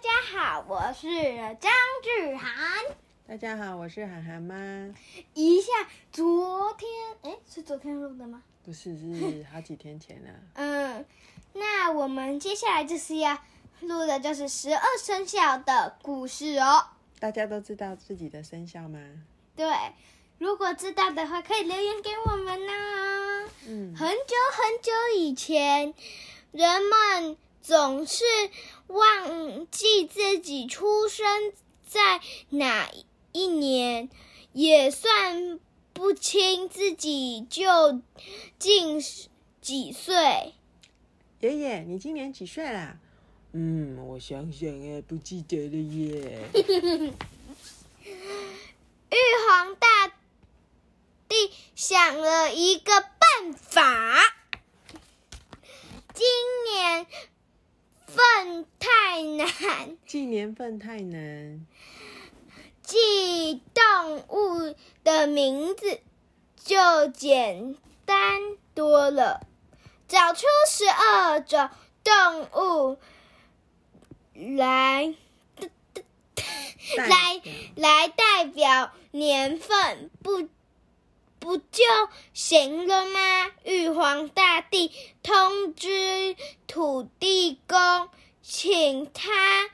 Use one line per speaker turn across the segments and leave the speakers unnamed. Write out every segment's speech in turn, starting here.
家好，我是张志涵。
大家好，我是涵涵妈。
一下，昨天哎，是昨天录的吗？
不是，是好几天前了。
嗯，那我们接下来就是要录的就是十二生肖的故事哦。
大家都知道自己的生肖吗？
对，如果知道的话，可以留言给我们呢。嗯，很久很久以前，人们总是忘记自己出生在哪一年，也算不清自己究竟几岁。
爷爷，你今年几岁啦？嗯，我想想啊，不记得了耶。
玉皇大帝想了一个办法，今年份太难，
记年份太难，
记动物的名字就简单多了，找出十二种动物来。来来代表年份，不不就行了吗？玉皇大帝通知土地公，请他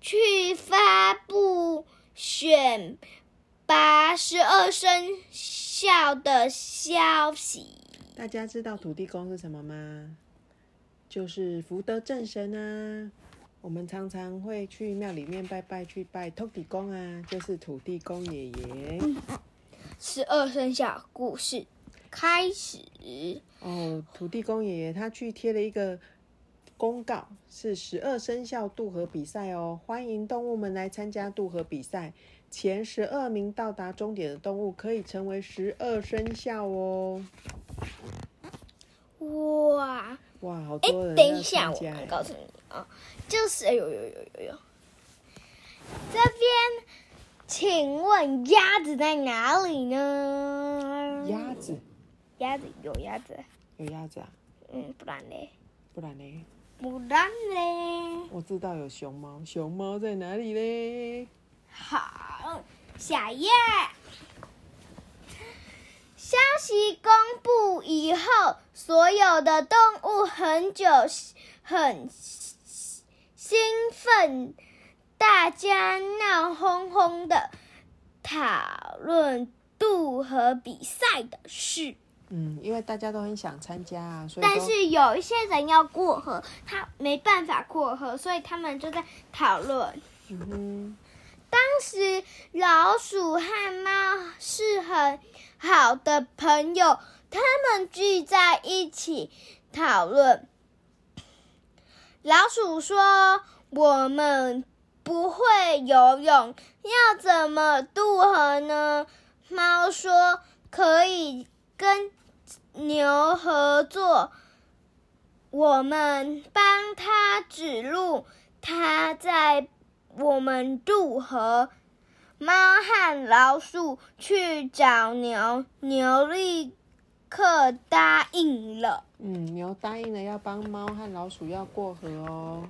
去发布选拔十二生肖的消息。
大家知道土地公是什么吗？就是福德正神啊。我们常常会去庙里面拜拜，去拜土地公啊，就是土地公爷爷。
十二生肖故事开始。
哦，土地公爷爷他去贴了一个公告，是十二生肖渡河比赛哦，欢迎动物们来参加渡河比赛。前十二名到达终点的动物可以成为十二生肖哦。
哇！
哇，好多人！
等一下，我告诉你啊，就是有有有有有，这边，请问鸭子在哪里呢？
鸭子，
鸭子有鸭子，
有鸭子啊？
嗯，不然嘞？
不然嘞？
不然嘞？
我知道有熊猫，熊猫在哪里嘞？
好，下一页。消息公布以后，所有的动物很久很兴奋，大家闹哄哄的讨论渡河比赛的事。
嗯，因为大家都很想参加啊，所以
但是有一些人要过河，他没办法过河，所以他们就在讨论。嗯哼。当时老鼠和猫是很好的朋友，他们聚在一起讨论。老鼠说：“我们不会游泳，要怎么渡河呢？”猫说：“可以跟牛合作，我们帮它指路，它在。”我们渡河，猫和老鼠去找牛，牛立刻答应了。
嗯，牛答应了要帮猫和老鼠要过河哦。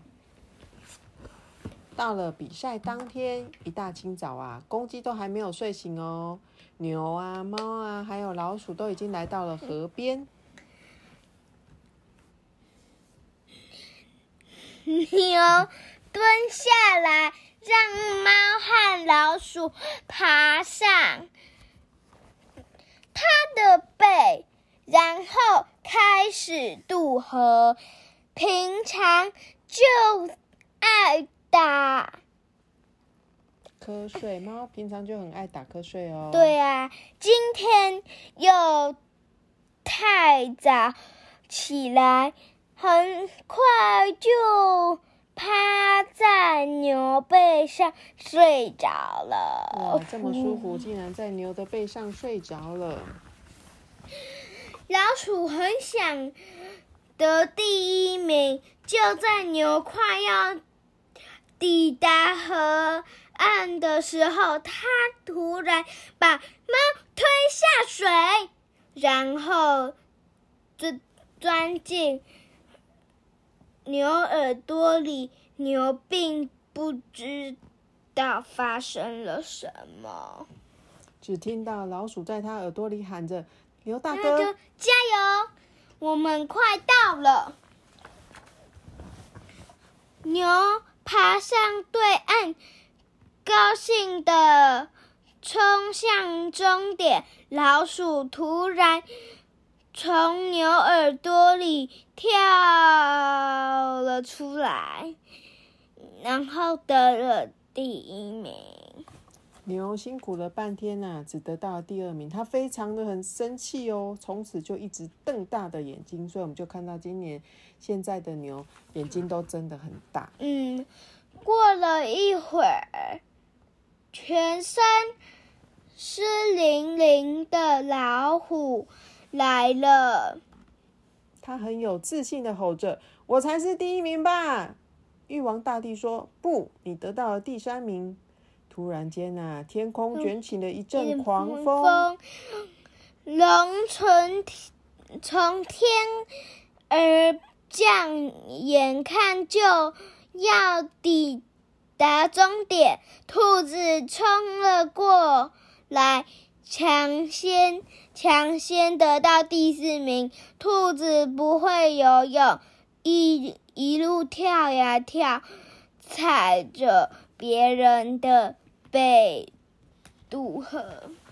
到了比赛当天，一大清早啊，公鸡都还没有睡醒哦。牛啊、猫啊，还有老鼠都已经来到了河边。
牛。蹲下来，让猫和老鼠爬上它的背，然后开始渡河。平常就爱打
瞌睡，猫平常就很爱打瞌睡哦。
对啊，今天又太早起来，很快就。趴在牛背上睡着了。
哇，这么舒服，竟然在牛的背上睡着了。
老鼠很想得第一名，就在牛快要抵达河岸的时候，他突然把猫推下水，然后钻钻进。牛耳朵里，牛并不知道发生了什么。
只听到老鼠在他耳朵里喊着：“牛大哥，
加油，我们快到了。牛爬上对岸，高兴地冲向终点。老鼠突然从牛耳朵里跳了出来，然后得了第一名。
牛辛苦了半天呐、只得到了第二名，他非常的很生气哦，从此就一直瞪大的眼睛，所以我们就看到今年现在的牛眼睛都睁的很大。
嗯，过了一会儿，全身湿淋淋的老虎来了。
他很有自信的吼着：“我才是第一名吧！”玉王大帝说：“不，你得到了第三名。”突然间呐、天空卷起了一阵狂风，
风，龙从从天而降，眼看就要抵达终点，兔子冲了过来，抢先抢先得到第四名。兔子不会游泳，一一路跳呀跳，踩着别人的背渡河。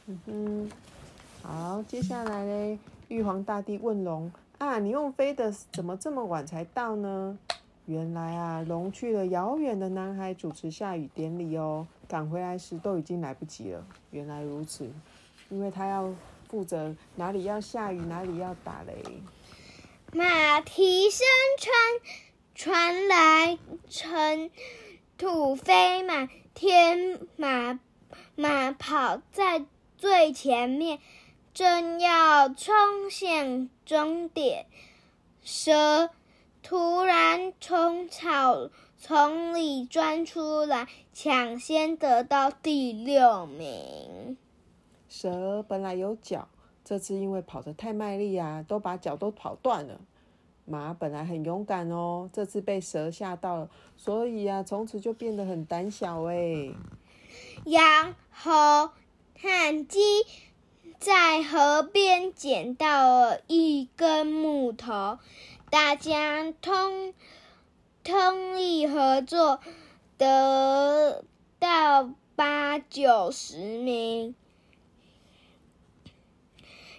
嗯哼，好，接下来呢，玉皇大帝问龙啊，你用飞的怎么这么晚才到呢？原来啊，龙去了遥远的南海主持下雨典礼哦，赶回来时都已经来不及了。原来如此，因为他要负责哪里要下雨，哪里要打雷。
马蹄声传传来，尘土飞马天，马马跑在最前面，正要冲向终点。蛇突然从草丛里钻出来，抢先得到第六名。
蛇本来有脚，这次因为跑得太卖力啊，都把脚都跑断了。马本来很勇敢哦，这次被蛇吓到了，所以啊，从此就变得很胆小哎。
羊、猴和鸡在河边捡到了一根木头，大家通通力合作，得到八九十名。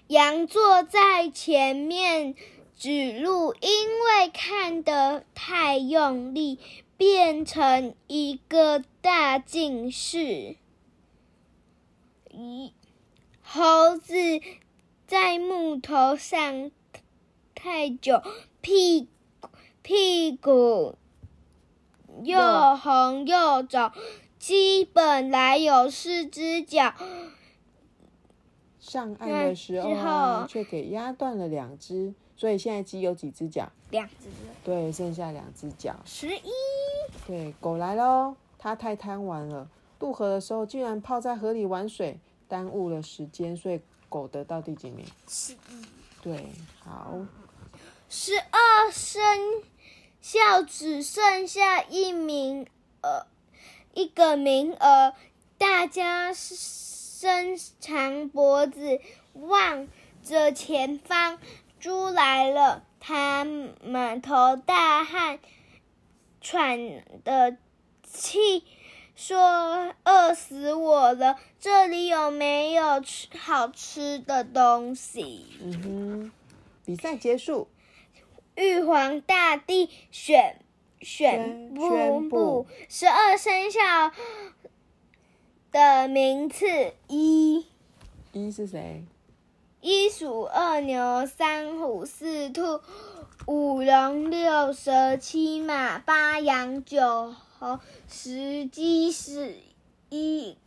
羊坐在前面指路，因为看得太用力，变成一个大近视。一猴子在木头上太久，屁屁股又红又肿。鸡本来有四只脚，
上岸的时候却给压断了两只，所以现在鸡有几只脚？
两只，
对，剩下两只脚。
十一。
对，狗来喽，它太贪玩了，渡河的时候竟然泡在河里玩水，耽误了时间，所以狗得到第几名？
十一。
对，好，
十二生肖只剩下一名呃一个名额，大家伸长脖子望着前方。猪来了，他满头大汗，喘的气，说：“饿死我了！这里有没有吃好吃的东西？”
嗯哼，比赛结束，
玉皇大帝宣
宣
宣
宣布
布十二生肖的名次一：
一是谁？
一鼠、二牛、三虎、四兔、五龙、六蛇、七马、八羊、九猴、十鸡、十一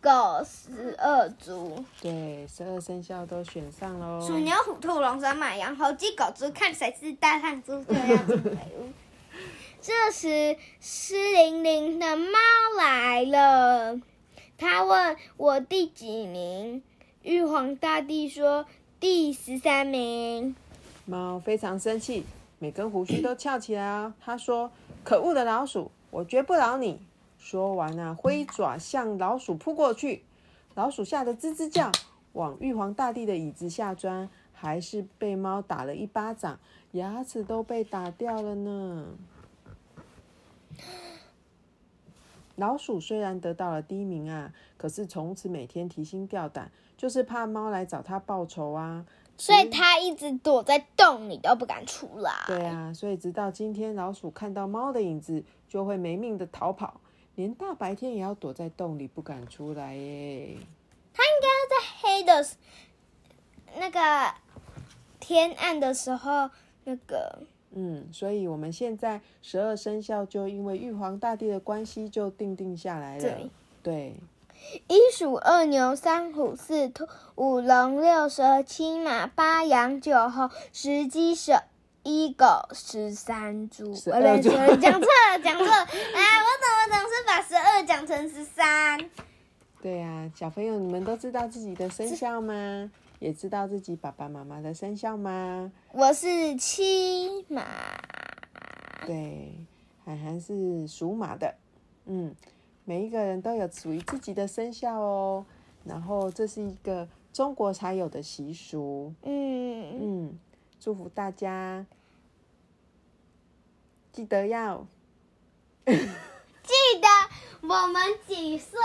狗、十二猪。
对，十二生肖都选上喽。
鼠、牛、虎、兔、龙、蛇、马、羊、猴、鸡、狗、猪，看谁是大胖猪就要进北屋。这 时，湿淋淋的猫来了，它问我第几名？玉皇大帝说第十三名。
猫非常生气，每根胡须都翘起来啊。他说：“可恶的老鼠，我绝不饶你！”说完啊，挥爪向老鼠扑过去。老鼠吓得吱吱叫，往玉皇大帝的椅子下钻，还是被猫打了一巴掌，牙齿都被打掉了呢。老鼠虽然得到了第一名啊，可是从此每天提心吊胆，就是怕猫来找它报仇啊。
所以它一直躲在洞里都不敢出来。
对啊，所以直到今天，老鼠看到猫的影子就会没命的逃跑，连大白天也要躲在洞里不敢出来耶。
它应该在黑的，那个天暗的时候，那个
嗯，所以我们现在十二生肖就因为玉皇大帝的关系就定定下来了。
对
对，
一鼠二牛三虎四兔五龙六蛇七马八羊九猴十鸡十一狗十三猪。
十二猪
呃讲错了，讲错了。哎，我怎么总，是把十二讲成十三。
对呀、小朋友，你们都知道自己的生肖吗？也知道自己爸爸妈妈的生肖吗？
我是七马，
对，涵涵是属马的，嗯，每一个人都有属于自己的生肖哦。然后这是一个中国才有的习俗，
嗯，
嗯，祝福大家，记得要。
记得我们几岁，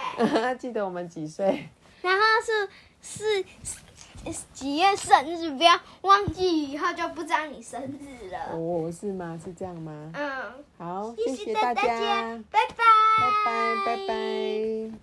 记得我们几岁，
然后是是是几月生日，不要忘记，以后就不知道你生日了。
哦，是吗？是这样吗？
嗯，
好，
谢
谢大家，
拜拜，
拜拜，拜拜。